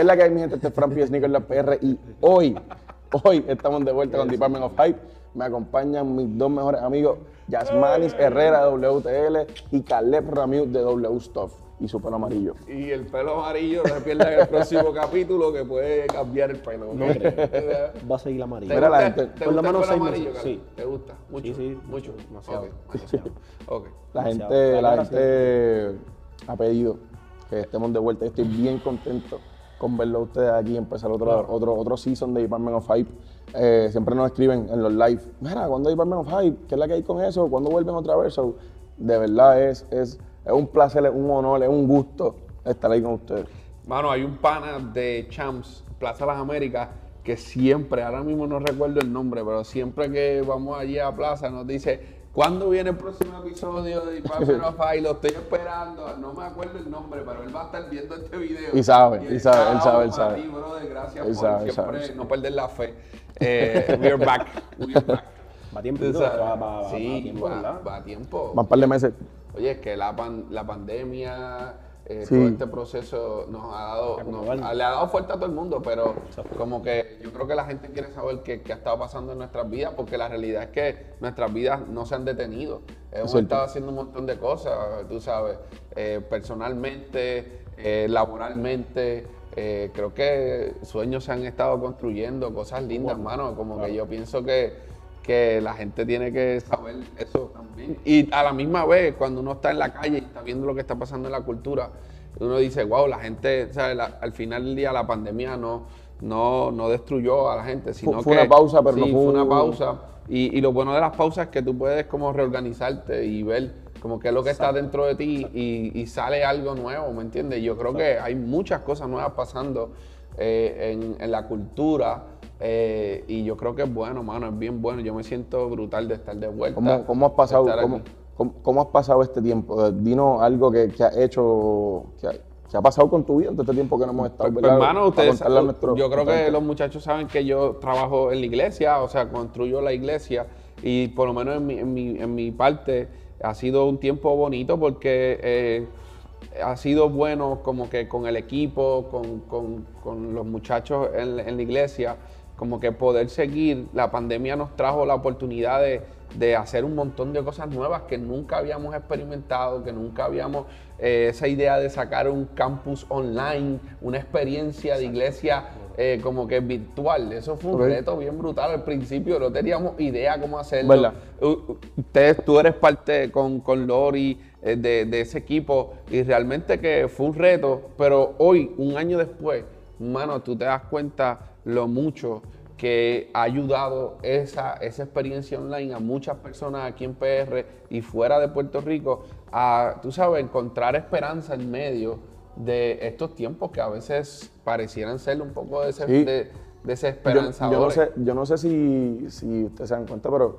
¿Qué es la que hay, mi gente? Este es Fran. Sneaker La PR y hoy, hoy estamos de vuelta con Department of Hype. Me acompañan mis dos mejores amigos, Yasmanis Herrera de WTL y Caleb Ramiu de W Stuff y su pelo amarillo. Y el pelo amarillo no se pierda en el próximo capítulo que puede cambiar el pelo. No Va a seguir amarillo. ¿Te Mira, la gente- ¿te por gusta el menos pelo seis amarillo, meses, sí. ¿Te gusta? Mucho. Sí, sí, Mucho. demasiado. La Demasiado. gente, la gente ha pedido que estemos de vuelta. Estoy bien contento con verlo a ustedes aquí, empezar otro, otro, otro season de Department of Hype. Eh, siempre nos escriben en los live, mira, ¿cuándo hay Department of Hype? ¿Qué es la que hay con eso? ¿Cuándo vuelven otra vez? So, de verdad es, es, es un placer, es un honor, es un gusto estar ahí con ustedes. Mano, hay un pana de Champs, Plaza Las Américas, que siempre, ahora mismo no recuerdo el nombre, pero siempre que vamos allí a Plaza nos dice, ¿cuándo viene el próximo episodio de Department of Fire? Lo estoy esperando, no me acuerdo el nombre, pero él va a estar viendo este video. Y sabe, y sabe, él sabe, él sabe. ti, brother, gracias Él por sabe, él siempre sabe, no perder la fe. Eh, we're back, we're back. Va tiempo, va, va, va, sí, va tiempo, va, va a tiempo. Van un par de meses. Oye, es que la, pan- la pandemia, eh, Sí. todo este proceso nos ha dado, nos- Acomodarnos. le ha dado fuerte a todo el mundo, pero como que yo creo que la gente quiere saber qué, qué ha estado pasando en nuestras vidas, porque la realidad es que nuestras vidas no se han detenido. Hemos estado haciendo un montón de cosas, tú sabes, eh, personalmente, eh, laboralmente. eh, creo que sueños se han estado construyendo, cosas lindas, hermano. Como que yo pienso que, que la gente tiene que saber eso también. Y a la misma vez, cuando uno está en la calle y está viendo lo que está pasando en la cultura, uno dice, wow, la gente, ¿sabes? La- al final del día la pandemia no, no, no destruyó a la gente, sino fue que... una pausa, pero no sí, fue una un- pausa. Y, y lo bueno de las pausas es que tú puedes como reorganizarte y ver como qué es lo que está dentro de ti y, y sale algo nuevo, ¿me entiendes? Yo creo que hay muchas cosas nuevas pasando eh, en, en la cultura eh, y yo creo que es bueno, mano, es bien bueno. Yo me siento brutal de estar de vuelta. ¿Cómo, cómo has pasado, cómo, cómo- cómo has pasado este tiempo? Eh, Dinos algo que, que has hecho, que ha, que ha pasado con tu vida en todo este tiempo que no hemos estado. Pues, hermano, Para ustedes, yo creo que los muchachos saben que yo trabajo en la iglesia, o sea, construyo la iglesia y por lo menos en mi, en mi, en mi parte ha sido un tiempo bonito porque eh, ha sido bueno como que con el equipo, con, con- con los muchachos en, en la iglesia, como que poder seguir. La pandemia nos trajo la oportunidad de, de hacer un montón de cosas nuevas que nunca habíamos experimentado, que nunca habíamos, eh, esa idea de sacar un campus online, una experiencia de iglesia eh, como que virtual. Eso fue un reto bien brutal al principio, no teníamos idea cómo hacerlo. Ustedes, tú eres parte con, con Lori eh, de, de ese equipo y realmente que fue un reto, pero hoy, un año después, mano, tú te das cuenta lo mucho que ha ayudado esa, esa experiencia online a muchas personas aquí en PR y fuera de Puerto Rico a, tú sabes, encontrar esperanza en medio de estos tiempos que a veces parecieran ser un poco de, Sí. de, yo, desesperanzadores. yo no sé, yo no sé si, si ustedes se dan cuenta, pero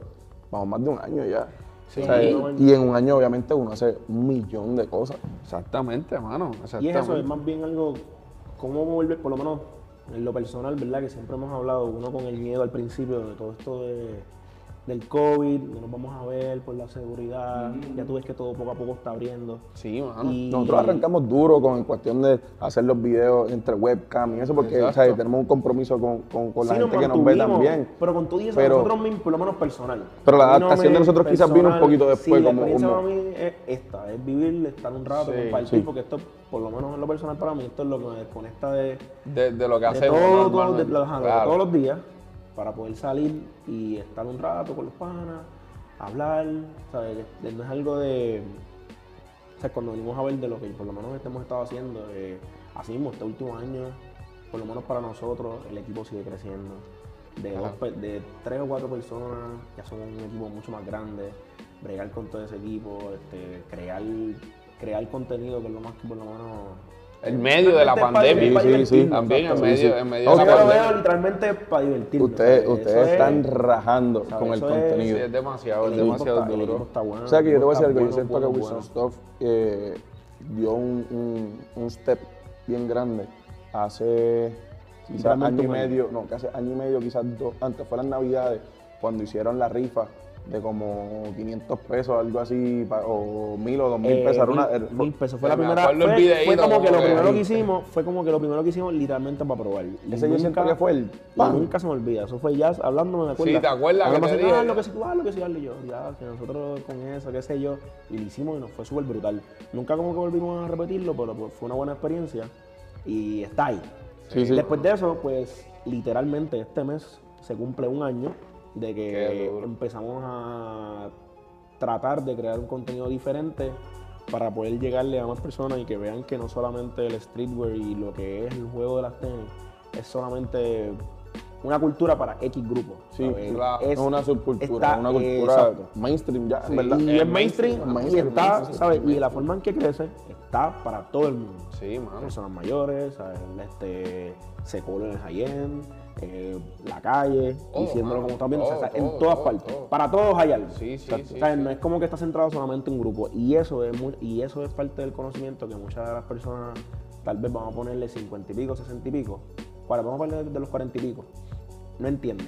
vamos más de un año ya. Sí. O sea, y en un año obviamente uno hace un millón de cosas. Exactamente, mano. Y es eso, es más bien algo, cómo volver, por lo menos en lo personal, ¿verdad? Que siempre hemos hablado, uno con el miedo al principio de todo esto de, del COVID, no nos vamos a ver por la seguridad, ya tú ves que todo poco a poco está abriendo. Sí, mano. Y- Nosotros arrancamos duro con cuestión de hacer los videos entre webcam y eso, porque o sea, Exacto. tenemos un compromiso con, con- con la Sí, gente que nos ve también. Pero con todo y eso, Pero- nosotros mismos, por lo menos personal. Pero la no adaptación me- de nosotros quizás vino un poquito después, Sí, la como- experiencia como- para mí es esta, es vivir, estar un rato, Sí, compartir, sí. porque esto, por lo menos en lo personal para mí, esto es lo que me desconecta de, De, de lo que de hacemos. todo, todo, de, normalmente. lo- ajá, de Claro. todos los días para poder salir y estar un rato con los panas, hablar, ¿sabes? No es algo de... O sea, cuando venimos a ver de lo que por lo menos hemos estado haciendo, eh, así mismo este último año, por lo menos para nosotros, el equipo sigue creciendo. De, dos de tres o cuatro personas, ya somos un equipo mucho más grande, bregar con todo ese equipo, este, crear, crear contenido que es lo más que por lo menos En medio de la pandemia. para Sí, sí, divertirnos, sí. También en medio, en medio de Yo la lo pandemia. veo literalmente para divertirme. Ustedes, están es- rajando con el contenido. es demasiado, es demasiado duro. O sea que yo te voy a decir algo, yo siento que Wilson. Stuff eh, dio un, step bien grande hace quizás año y medio, no, que hace año y medio, quizás dos, antes fue las navidades, cuando hicieron la rifa de como 500 pesos, algo así, o 1000 o 2000 Eh, pesos. Era una, mil- mil pesos. Fue la primera. Fue, videíto fue como que lo primero que hicimos, fue como que lo primero que hicimos literalmente para probar. Y ese yo siento que fue el pan. nunca se me olvida. Eso fue ya hablando, me acuerdo. Sí, ¿te acuerdas que te dije? Ah, lo que sí, tú haz, lo que sí, hazlo", y yo, ya, que nosotros con eso, qué sé yo. Y lo hicimos y nos fue súper brutal. Nunca como que volvimos a repetirlo, pero pues, fue una buena experiencia. Y está ahí. Sí, sí. Después de eso, pues literalmente este mes se cumple un año de que empezamos a tratar de crear un contenido diferente para poder llegarle a más personas y que vean que no solamente el streetwear y lo que es el juego de las tenis es solamente una cultura para X grupo. Sí, ¿sabes? claro. es una subcultura, está- una cultura mainstream ya, Sí. en verdad. Y Es mainstream, mainstream, y está, mainstream, ¿sabes? Y la forma en que crece está para todo el mundo. Sí, mano. Personas mayores, ¿sabes? Este, se cola en el high-end, eh, la calle, diciéndolo como están viendo, o sea, Todo, en todas partes. Para todos hay algo. Sí, sí. No es como que está centrado solamente en un grupo. Y eso es muy- y eso es parte del conocimiento que muchas de las personas, tal vez vamos a ponerle 50 y pico, 60 y pico, para, vamos a ponerle de los 40 y pico, no entienden.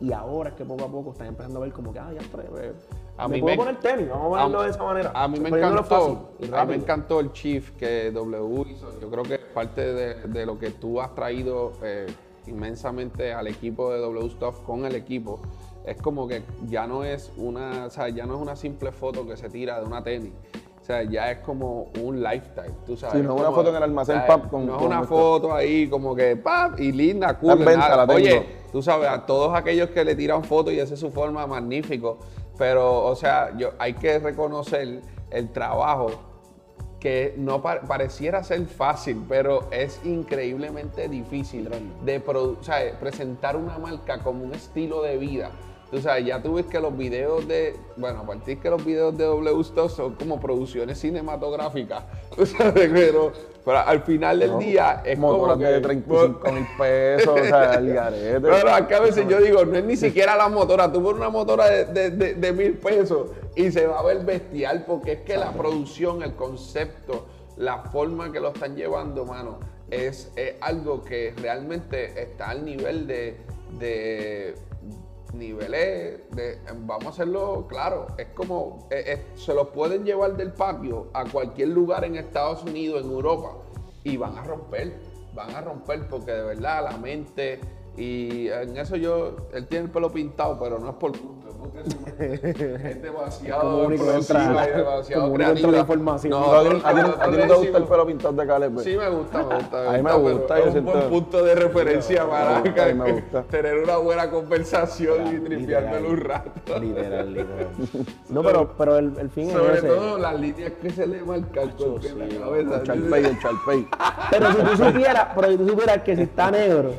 Y ahora es que poco a poco están empezando a ver como que, ah, ya está, eh, A me mí puedo me- poner tenis, vamos a ponerlo de esa manera. A mí me encantó, fácil a mí me encantó el Chief que W hizo. Yo creo que parte de, de lo que tú has traído eh, inmensamente al equipo de W Stuff con el equipo. Es como que ya no es una, o sea, ya no es una simple foto que se tira de una tenis. O sea, ya es como un lifestyle, tú sabes. Sí, no es una foto en el almacén, ¿sabes? pap, con- No es con una esto. foto ahí como que pap y linda, cool. Venta, la. Oye, tú sabes, a todos aquellos que le tiran fotos y esa es su forma, magnífico. Pero, o sea, yo, hay que reconocer el trabajo que no pa- pareciera ser fácil, pero es increíblemente difícil de o sea, presentar una marca como un estilo de vida. Tú sabes, ya tú ves que los videos de, bueno, a partir que los videos de W Stuff son como producciones cinematográficas, tú sabes, pero, pero al final del día es como que... de 35 mil pesos, o sea, el garete. Pero que a veces yo digo, no es ni siquiera la motora. Tú pones una motora de, de- de- de mil pesos y se va a ver bestial porque es que la producción, el concepto, la forma que lo están llevando, mano, es, es algo que realmente está al nivel de, de niveles de vamos a hacerlo claro es como eh, eh, se los pueden llevar del patio a cualquier lugar en Estados Unidos en Europa y van a romper van a romper porque de verdad la mente y en eso yo él tiene el pelo pintado pero no es por gusto es porque es, demasiado explosiva y demasiado como único entra creativa. la información. No, ¿A ti, no te gusta el pelo pintado de Caleb? pues? Sí, me gusta, me gusta. A mí me gusta, Es un buen punto de referencia para tener una buena conversación y tripeármelo un rato. Literal, literal. No, pero, pero el, el fin Sobre es ese. todo las líneas que se le marcan con la cabeza. El Charpey, el Charpey. Pero si tú supieras, pero si tú supieras que si está negro,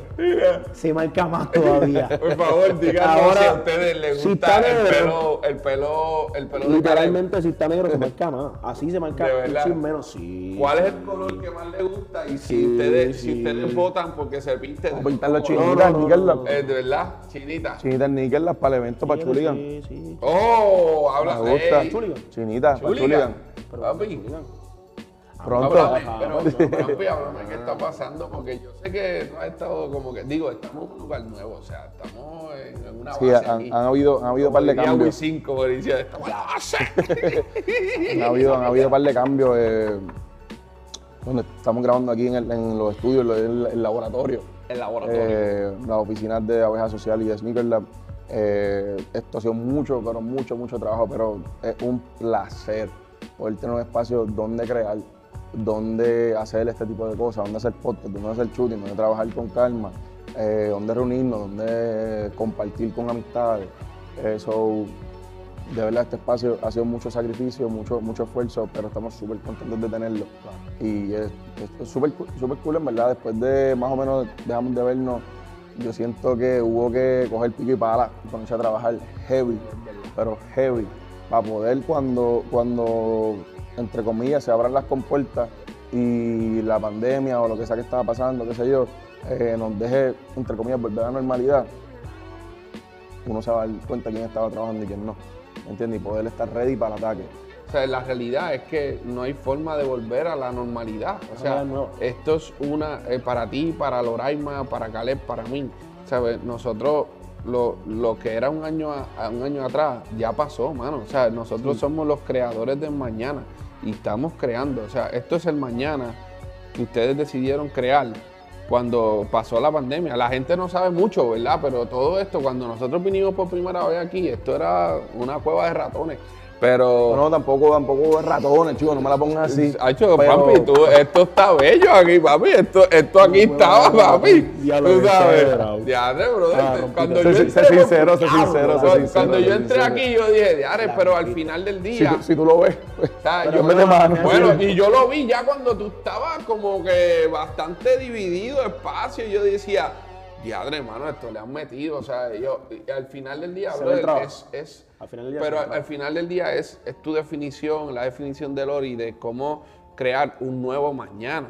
se marca más todavía. Por favor, díganos Ahora, si a ustedes les si gusta está el negro, pelo, el pelo, el pelo de Literalmente, si está negro, se marca más. Así se marca De chin menos. Sí. ¿Cuál es el color que más le gusta? Y si Sí, ustedes, si ustedes votan porque se a pintar los chinitas, no, no, níquel, no, no. las- eh, de verdad, chinita. chinitas níquel, las para el evento, para Chuligan. Sí, sí. Oh, habla Me gusta. Ey, Chuligan. Chinitas, para Chuligan. Chuligan. Papi, Pronto. Háblame, pero, pero, papi, háblame qué está pasando, porque yo sé que no ha estado como que, digo, estamos en un lugar nuevo, o sea, estamos en, una Sí, base han, aquí. han habido, han habido un par de cambios. Wii 5, diría, estamos en la base. Han habido, han habido un par de cambios. eh, donde estamos grabando aquí en, el- en los estudios, en el, el laboratorio. El laboratorio. eh, las oficinas de Abeja Social y de Sneaker Lab. Eh, esto ha sido mucho, pero mucho, mucho trabajo, pero es un placer poder tener un espacio donde crear, donde hacer este tipo de cosas, donde hacer podcast, donde hacer shooting, donde trabajar con calma, eh, donde reunirnos, donde compartir con amistades. Eh, so, de verdad este espacio ha sido mucho sacrificio, mucho, mucho esfuerzo, pero estamos súper contentos de tenerlo. Y es súper cool, súper cool, en verdad. Después de más o menos dejamos de vernos, yo siento que hubo que coger pico y pala y ponerse a trabajar heavy, pero heavy, para poder cuando, cuando, entre comillas, se abran las compuertas y la pandemia o lo que sea que estaba pasando, qué sé yo, eh, nos deje, entre comillas, volver a la normalidad, uno se va a dar cuenta quién estaba trabajando y quién no. ¿Me entiendes? Y poder estar ready para el ataque. O sea, la realidad es que no hay forma de volver a la normalidad. O sea, No, no. esto es una, eh, para ti, para Loraima, para Caleb, para mí. ¿Sabes? Nosotros, lo, lo que era un año, a, un año atrás, ya pasó, mano. O sea, nosotros somos los creadores del mañana y estamos creando. O sea, esto es el mañana que ustedes decidieron crear cuando pasó la pandemia. La gente no sabe mucho, ¿verdad? Pero todo esto, cuando nosotros vinimos por primera vez aquí, esto era una cueva de ratones. Pero... No, tampoco, tampoco es ratones, chicos, no me la pongas así. Hacho, Pero- papi, tú- esto está bello aquí, papi. Esto, esto aquí estaba, papi. Diablo, Tú qué sabes. brother. Ah, cuando yo sé entré, sincero, sé Diablo, sincero, sé cuando- sincero, Cuando sé yo entré aquí, yo dije, Diadre, La pero al final del Si día. tú, si tú lo ves, pues, Pero yo- mete mano. bueno, y yo lo vi ya cuando tú estabas como que bastante dividido espacio. Y yo decía, diadre, hermano, esto le han metido. O sea, yo, al final del día, brother, es, es Al final del día pero al, final del día es, es tu definición, la definición de Lori de cómo crear un nuevo mañana.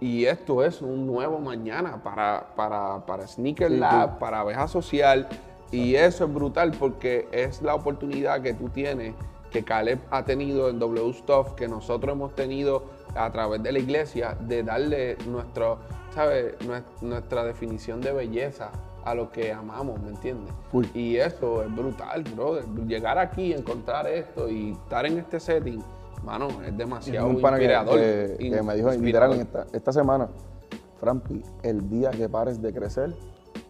Y esto es un nuevo mañana para, para, para Sneaker Lab, para Abeja Social. Y eso es brutal porque es la oportunidad que tú tienes, que Caleb ha tenido en W Stuff, que nosotros hemos tenido a través de la iglesia, de darle nuestro, ¿sabes? Nues- Nuestra definición de belleza a lo que amamos, ¿me entiendes? Y eso es brutal, brother. Llegar aquí, encontrar esto y estar en este setting, mano, es demasiado un pana que, inspirador. que- in- que me dijo literal esta, esta semana, Frampi, el día que pares de crecer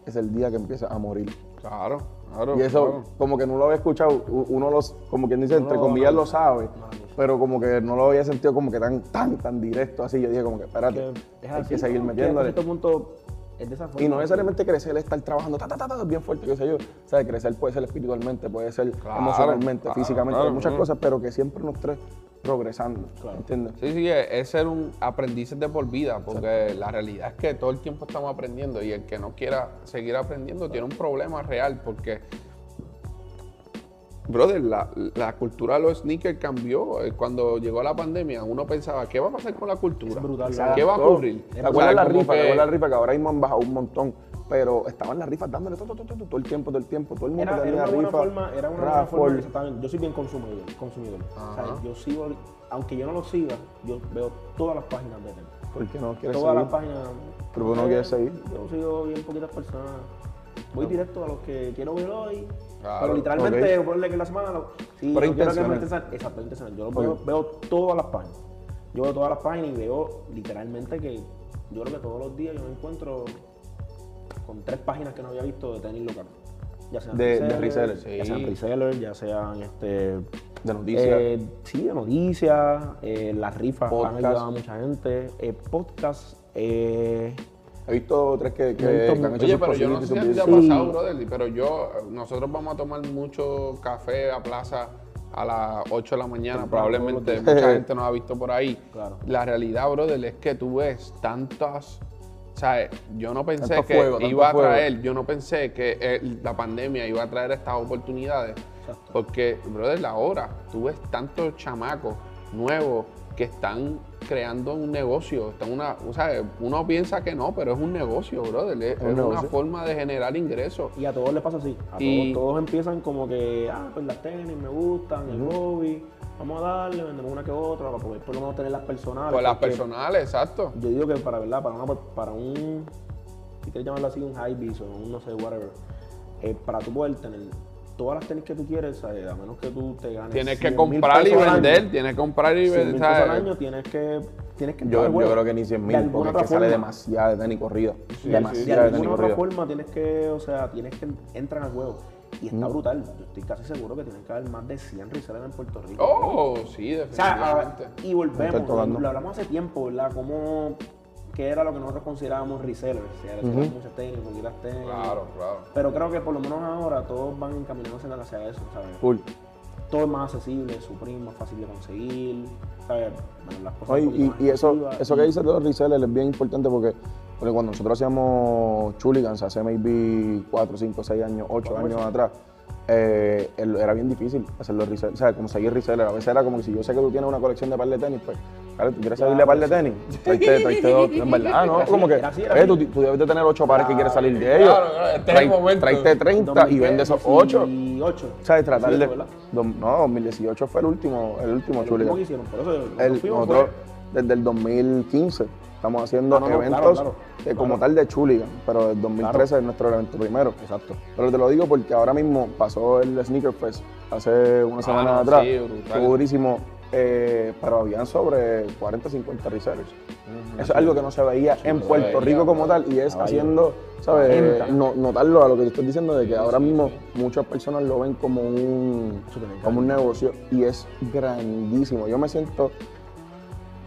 es el día que empiezas a morir. Claro, claro. Y eso, claro. como que no lo había escuchado, uno los, como quien dice, entre comillas lo sabe, pero como que no lo había sentido como que tan, tan, tan directo así. Yo dije como que, espérate, Que es hay así, que seguir metiéndole. cierto punto es de esa forma. Y no necesariamente crecer es estar trabajando ta, ta, ta, ta, bien fuerte, qué sé yo. O sea, crecer puede ser espiritualmente, puede ser Claro, emocionalmente, claro, físicamente, muchas cosas, pero que siempre nos trae progresando, Claro. ¿entiendes? Sí, sí, es, es ser un aprendiz de por vida, porque la realidad es que todo el tiempo estamos aprendiendo y el que no quiera seguir aprendiendo tiene un problema real, porque, brother, la, la cultura de los sneakers cambió. Eh, Cuando llegó la pandemia, uno pensaba, ¿qué va a pasar con la cultura? Es brutal, ¿Qué va a ocurrir? ¿Te acuerdas la rifa? ¿Te que- acuerdas la rifa que ahora mismo han bajado un montón? Pero estaban las rifas dándole todo, todo, todo, todo, todo el tiempo, todo el tiempo. Todo el mundo Era, una buena rifa. forma, era una buena forma. Yo soy bien consumidor, consumidor. O sea, yo sigo, aunque yo no lo siga, yo veo todas las páginas de tenis. ¿Por qué no quieres Todas las páginas. Pero ¿por qué no quieres seguir? Yo sigo bien poquitas personas. Voy directo a los que quiero ver hoy. Claro, pero literalmente, ok. ponle que en la semana. Lo, sí, Pero yo quiero que me Exacto, intencional. Yo lo veo todas las páginas. Yo veo todas las páginas y veo literalmente que yo creo que todos los días yo me encuentro con tres páginas que no había visto de tenis local. Ya sean De- de resellers, ya sean resellers, ya sean este, De noticias. eh, sí, de noticias, eh, las rifas Podcast. han ayudado a mucha gente, eh, podcast, eh, He visto tres que, que, He visto que han hecho Oye, sus pero yo no sé si te ha. Sí. pasado, brother, pero yo, nosotros vamos a tomar mucho café a plaza a las 8 de la mañana, probablemente mucha gente nos ha visto por ahí. Claro. La realidad, brother, es que tú ves tantas, o sea, yo no pensé Tanto que fuego, iba a fuego. traer, yo no pensé que la pandemia iba a traer estas oportunidades, Exacto. porque, brother, ahora tú ves tantos chamacos nuevos que están creando un negocio, están una, o sea, uno piensa que no, pero es un negocio, brother, es, un es una forma de generar ingresos. Y a todos les pasa así. A Y- todos, todos empiezan como que, ah, pues las tenis me gustan, el hobby, vamos a darle, vendemos una que otra para poder por lo menos tener las personales. Por las personales, exacto. Yo digo que para verdad, para, una, para un, si quieres llamarlo así, un high vis o un no sé, whatever, eh, para tú poder tener todas las tenis que tú quieres, ¿sabes? a menos que tú te ganes. Tienes que 100,000 comprar y año, vender, tienes que comprar y 100,000 vender. pesos al ¿sabes? año, tienes que, tienes que Yo, creo que ni 100 De mil, alguna porque es que sale forma. demasiada de tenis corrida. sí, de de tenis alguna otra corrida. forma tienes que, o sea, tienes que entrar al juego. Y está brutal. Yo estoy casi seguro que tienen que haber más de 100 resellers en Puerto Rico. Oh, sí, O sea, definitivamente. y volvemos, lo hablamos hace tiempo, ¿verdad? Como qué era lo que nosotros considerábamos resellers. Uh muchas tenis, poquitas tenis. Claro, claro. Pero creo que por lo menos ahora todos van encaminándose hacia eso, ¿sabes? Full. Todo es más accesible, Supreme más fácil de conseguir, ¿sabes? Bueno, las cosas Oye, y, más y eso, eso que dices de los resellers es bien importante porque, porque cuando nosotros hacíamos chuligans hace maybe 4, 5, 6 años, 8 Cuatro años atrás, eh, era bien difícil hacer los resellers, o sea, conseguir resellers. A veces era como que si yo sé que tú tienes una colección de par de tenis, pues Claro, ¿tú quieres salirle a par de tenis? Traiste, traiste dos, en verdad, ¿no? Como que, eh, tú, tú debes de tener ocho pares que quieres salir de ellos. Claro. Traiste 30 y vende esos ocho. Y 8. ¿Sabes? Tratar de... No, 2018 fue el último, el último ¿Cómo chuligan. que hicieron? Por eso nosotros, fue- desde el 2015, estamos haciendo Ah, eventos como tal de chuligan, pero el 2013 es nuestro evento primero. Exacto. Pero te lo digo porque ahora mismo pasó el Sneaker Fest hace una semana no, atrás. sí, durísimo, eh, pero habían sobre 40, 50 resellers. Eso es algo que no se veía en se Puerto veía, Rico como tal y es haciendo, ¿sabes? 40. No- notarlo a lo que tú estás diciendo de que ahora mismo muchas personas lo ven como un, como un negocio y es grandísimo. Yo me siento,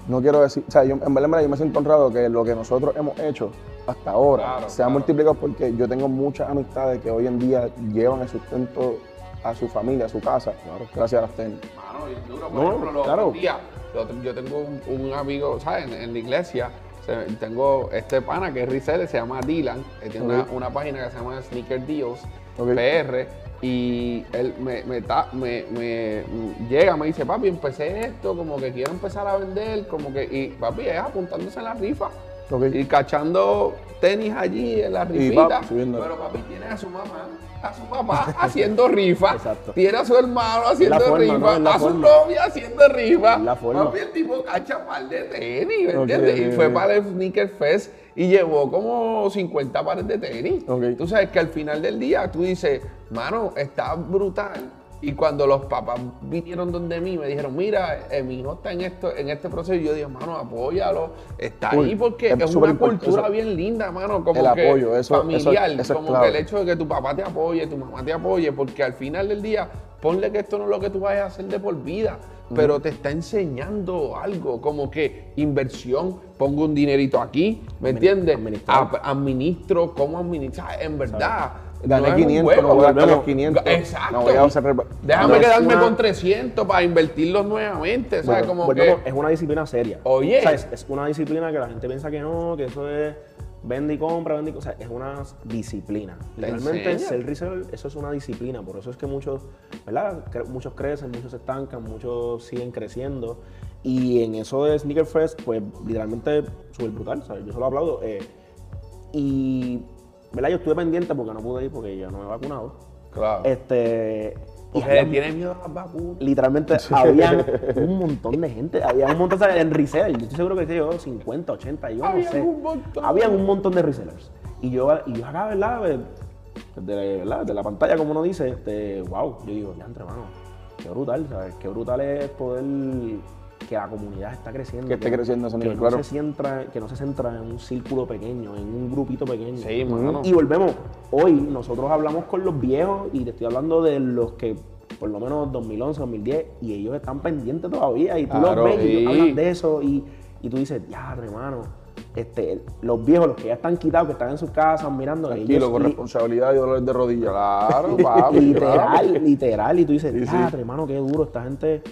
no quiero decir, o sea, yo, en verdad, en verdad, yo me siento honrado que lo que nosotros hemos hecho hasta ahora Claro, se ha claro. multiplicado porque yo tengo muchas amistades que hoy en día llevan el sustento a su familia, a su casa, gracias a las tenis. Mano, y duro, por No, ejemplo, los claro. otros días, yo tengo un, un amigo, ¿sabes? En, en la iglesia, se- tengo este pana que es reseller, se llama Dylan, él tiene una, página que se llama Sneaker Deals Ok. PR, y él me, me, ta- me- me- llega, me dice, papi, empecé esto, como que quiero empezar a vender, como que, y papi, es apuntándose en la rifa. Ok. Y cachando tenis allí en la rifita. pero papi tiene a su mamá, a su papá haciendo rifa. Exacto. Tiene a su hermano haciendo forma, rifa. a su forma. novia haciendo rifa. Es la forma. Papi, el tipo cacha par de tenis, ¿me entiendes? Y fue para el Sneaker Fest y llevó como 50 pares de tenis. Tú sabes que al final del día tú dices, mano, está brutal. Y cuando los papás vinieron donde mí, me dijeron, mira, eh, mi hijo está en esto, en este proceso. Y yo dije, mano, apóyalo. Está ahí porque Es una cultura eso. bien linda, mano. Como El que apoyo, eso- familiar. eso- es como clave. que el hecho de que tu papá te apoye, tu mamá te apoye, porque al final del día, ponle que esto no es lo que tú vayas a hacer de por vida, pero te está enseñando algo, como que inversión, pongo un dinerito aquí, ¿me entiendes? administrar. A- administro, ¿cómo administrar? En verdad. Gané no es un 500, juego, no voy a gastar los 500. Exacto. No voy a hacer Déjame No quedarme una- con 300 para invertirlos nuevamente, ¿sabes? Bueno, como que... es una disciplina seria. Oye. O sea, es, es una disciplina que la gente piensa que no, que eso es vende y compra, vende y compra. O sea, es una disciplina. Realmente ser reseller, eso es una disciplina. Por eso es que muchos, ¿verdad? Muchos crecen, muchos se estancan, muchos siguen creciendo. Y en eso de Sneaker Fest, pues literalmente súper brutal, ¿sabes? Yo solo aplaudo. eh, y, ¿verdad? Yo estuve pendiente porque no pude ir porque yo no me he vacunado. Claro. Este. y Porque le había- tiene miedo a las vacunas. literalmente había un montón de gente, había un montón de en resell, yo estoy seguro que yo, 50, 80, yo no Habían sé. un montón. Habían un montón de resellers. Y yo, y yo acá, ¿verdad? Pues, Desde, ¿verdad? de la pantalla, como uno dice, este, wow, yo digo, ya entre mano, qué brutal, ¿sabes? Qué brutal es poder que la comunidad está creciendo. Que esté creciendo a ese que nivel, no claro. Se centra, que no se centra en un círculo pequeño, en un grupito pequeño. Sí, mano. Y volvemos, hoy nosotros hablamos con los viejos y te estoy hablando de los que por lo menos 2011, 2010 y ellos están pendientes todavía y tú Claro, los ves y ellos hablan de eso y, y tú dices, ya, hermano, este, los viejos, los que ya están quitados, que están en sus casas mirando, Tranquilo, ellos con li- responsabilidad y dolores de rodilla. Claro, papi. literal, claro. literal, y tú dices, Sí, ya, sí. hermano, qué duro, esta gente,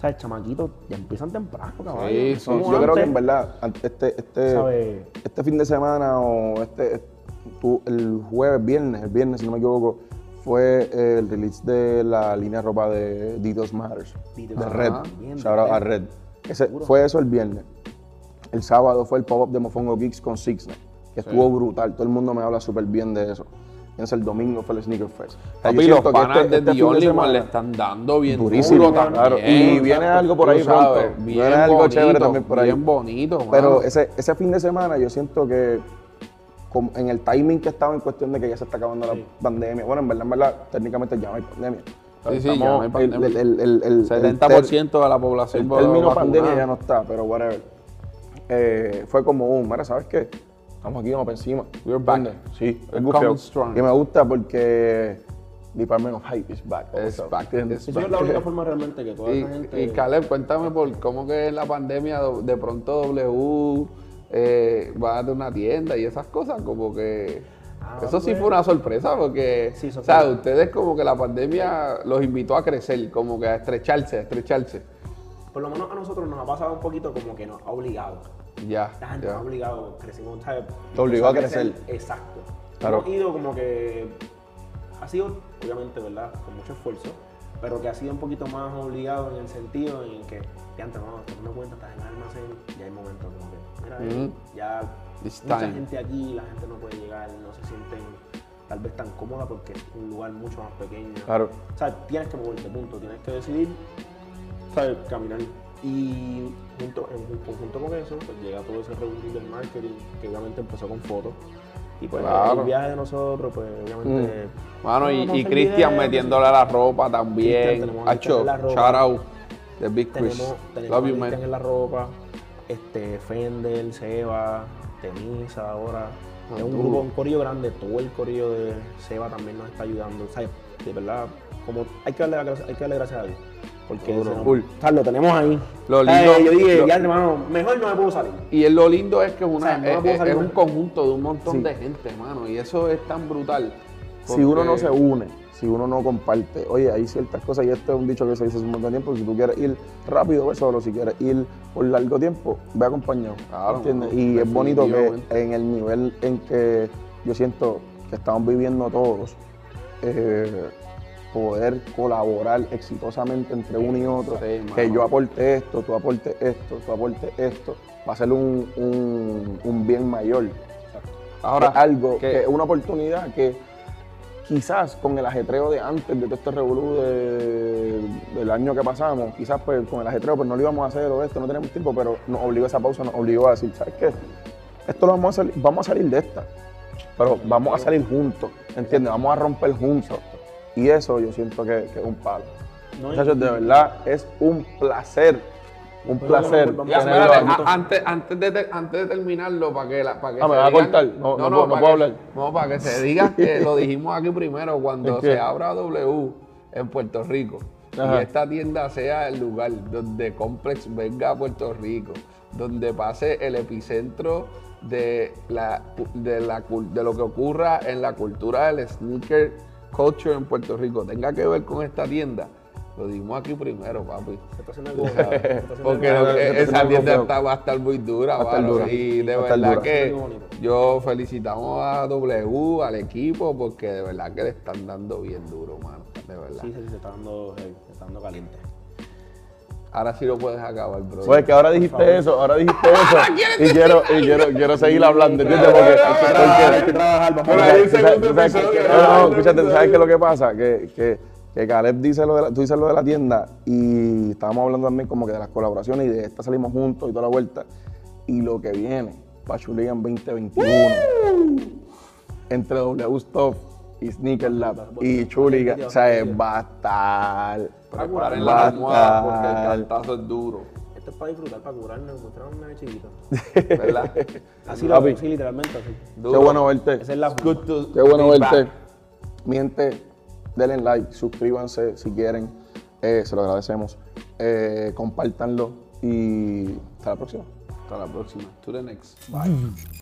¿sabes? Chamaquitos ya empiezan temprano, caballo. Sí, yo creo que en verdad, este, este, ¿sabes? este fin de semana o este, tu- el jueves, viernes, el viernes si no me equivoco, fue el release de la línea de ropa de Ditos Matters, Ditos de. Red, Ah, bien, shout out a Red. Ese, fue eso el viernes. El sábado fue el pop-up de Mofongo Geeks con Sixnet, que estuvo brutal, todo el mundo me habla súper bien de eso. Entonces el domingo fue el Sneaker Fest. O sea, yo Papi, los que panas este- de este The Only One le están dando bien Durísimo, duro también. claro. Y viene algo por ahí Tú sabes, pronto. Bien Viene algo bonito, chévere también por ahí. Bien bonito, mano. Pero ese, ese fin de semana yo siento que como en el timing que estaba en cuestión de que ya se está acabando Sí. la pandemia. Bueno, en verdad, en verdad, técnicamente ya no hay pandemia. Sí, sí, ya el- pandemia. El, el, el, el, 70% de la población el término vacunada. pandemia ya no está, pero whatever. Eh, fue como un, mira, ¿sabes qué? Estamos aquí, vamos para encima. We're back. Sí, es gufiado. coming strong. Y me gusta porque Department of Hype is back. It's also, back, Eso es la única forma realmente que toda Y, esa gente... y Caleb, cuéntame por cómo que la pandemia de pronto W eh, va a dar una tienda y esas cosas, como que... Ah, eso sí pues. fue una sorpresa porque, Sí, eso o sea, ustedes como que la pandemia los invitó a crecer, como que a estrecharse, a estrecharse. Por lo menos a nosotros nos ha pasado un poquito como que nos ha obligado. Ya, Ah, nos ha obligado, crecimos, ¿sabes? Te obligó a crecer. Exacto. Claro. Hemos ido como que. Ha sido, obviamente, ¿verdad? Con mucho esfuerzo. pero que ha sido un poquito más obligado en el sentido en que, ya antes, no, te das cuenta, estás en el almacén, ya hay momentos como que, mira, Ujú. ya mucha time. gente aquí, la gente no puede llegar, no se sienten tal vez tan cómoda porque es un lugar mucho más pequeño. Claro. O sea, tienes que moverte, punto. Tienes que decidir, ¿sabes? Caminar. Y junto, en conjunto con eso, pues llega todo ese reunión del marketing, que obviamente empezó con fotos. Y pues Claro. el viaje de nosotros, pues obviamente. Mano, no, y, Cristian metiéndole a la ropa también. Hacho, Cristian en la ropa. shout out de Big Chris. Tenemos, tenemos Love a you, Cristian man. en la ropa, este, Fender, Seba, Tenisa ahora. Ah, es un duro. grupo, un corillo grande, todo el corillo de Seba también nos está ayudando. O sea, de verdad, como hay que darle, hay que darle gracias a Dios. Porque Duro. nos- Full. o sea, lo tenemos ahí. Lo lindo- yo dije, lo- ya hermano, mejor no me puedo salir. Y es lo lindo es que es, una, O sea, no es, un conjunto de un montón Sí. de gente, mano. Y eso es tan brutal. Si uno no se une, si uno no comparte, oye, hay ciertas cosas, y esto es un dicho que se dice hace un montón de tiempo, si tú quieres ir rápido, ve solo, si quieres ir por largo tiempo, ve acompañado. Claro, ¿entiendes? mano, Y es bonito que en el nivel en que yo siento que estamos viviendo todos, eh, poder colaborar exitosamente entre uno y otro, Sí, que yo aporte esto, tú aportes esto, tú aportes esto, va a ser un, un- un bien mayor. Ahora, Es algo que- que es una oportunidad que quizás con el ajetreo de antes de todo este revolú de- del año que pasamos, quizás pues con el ajetreo pues no lo íbamos a hacer o esto, no tenemos tiempo, pero nos obligó esa pausa, nos obligó a decir, ¿sabes qué? Esto lo vamos a salir, vamos a salir de esta, pero vamos a salir juntos, ¿entiendes? Vamos a romper juntos. Y eso yo siento que, que es un palo. No, Muchachos, de verdad es un placer, un placer a antes, antes, de, te- antes de terminarlo, para que, la, para que Ah, me se va a digan- cortar. No, no puedo- no para puedo que- hablar. No, para que se diga que lo dijimos aquí primero, cuando se abra W en Puerto Rico Ajá. y esta tienda sea el lugar donde Complex venga a Puerto Rico, donde pase el epicentro de, la, de, la, de lo que ocurra en la cultura del sneaker culture en Puerto Rico, tenga que ver con esta tienda, lo dijimos aquí primero, papi. Se está haciendo algo feo, se está haciendo Porque lo que- esa tienda está- va a estar muy dura, Va a estar dura. Y de Va a estar verdad dura. que Muy bonito. yo felicitamos a W, al equipo, porque de verdad que le están dando bien duro, mano. De verdad. Sí, sí, se está dando, heavy, se está dando caliente. Ahora sí lo puedes acabar, bro. Pues que ahora dijiste eso, ahora dijiste eso. y quiero, y quiero, quiero seguir hablando, ¿entiendes? Porque, hay que trabajar, no, no, escúchate, ¿tú sabes qué es lo que pasa? Que, que, que Caleb dice lo de la, tú dices lo de la tienda y estábamos hablando también como que de las colaboraciones y de esta salimos juntos y toda la vuelta. Y lo que viene, Pachuligan 2021, entre W Stuff y Sneaker Lab y Chuligan, o sea, va a estar... Preparar en va la almohada porque el cantazo es duro. Esto es para disfrutar, para curarnos, mostrarnos una chiquito. ¿Verdad? Así lo Papi. sí, literalmente así. Qué bueno verte. Esa es la Good to Qué bueno verte. back. Mi gente, denle like, suscríbanse si quieren. Eh, se lo agradecemos. Eh, compártanlo y hasta la próxima. Hasta la próxima. To the next. Bye.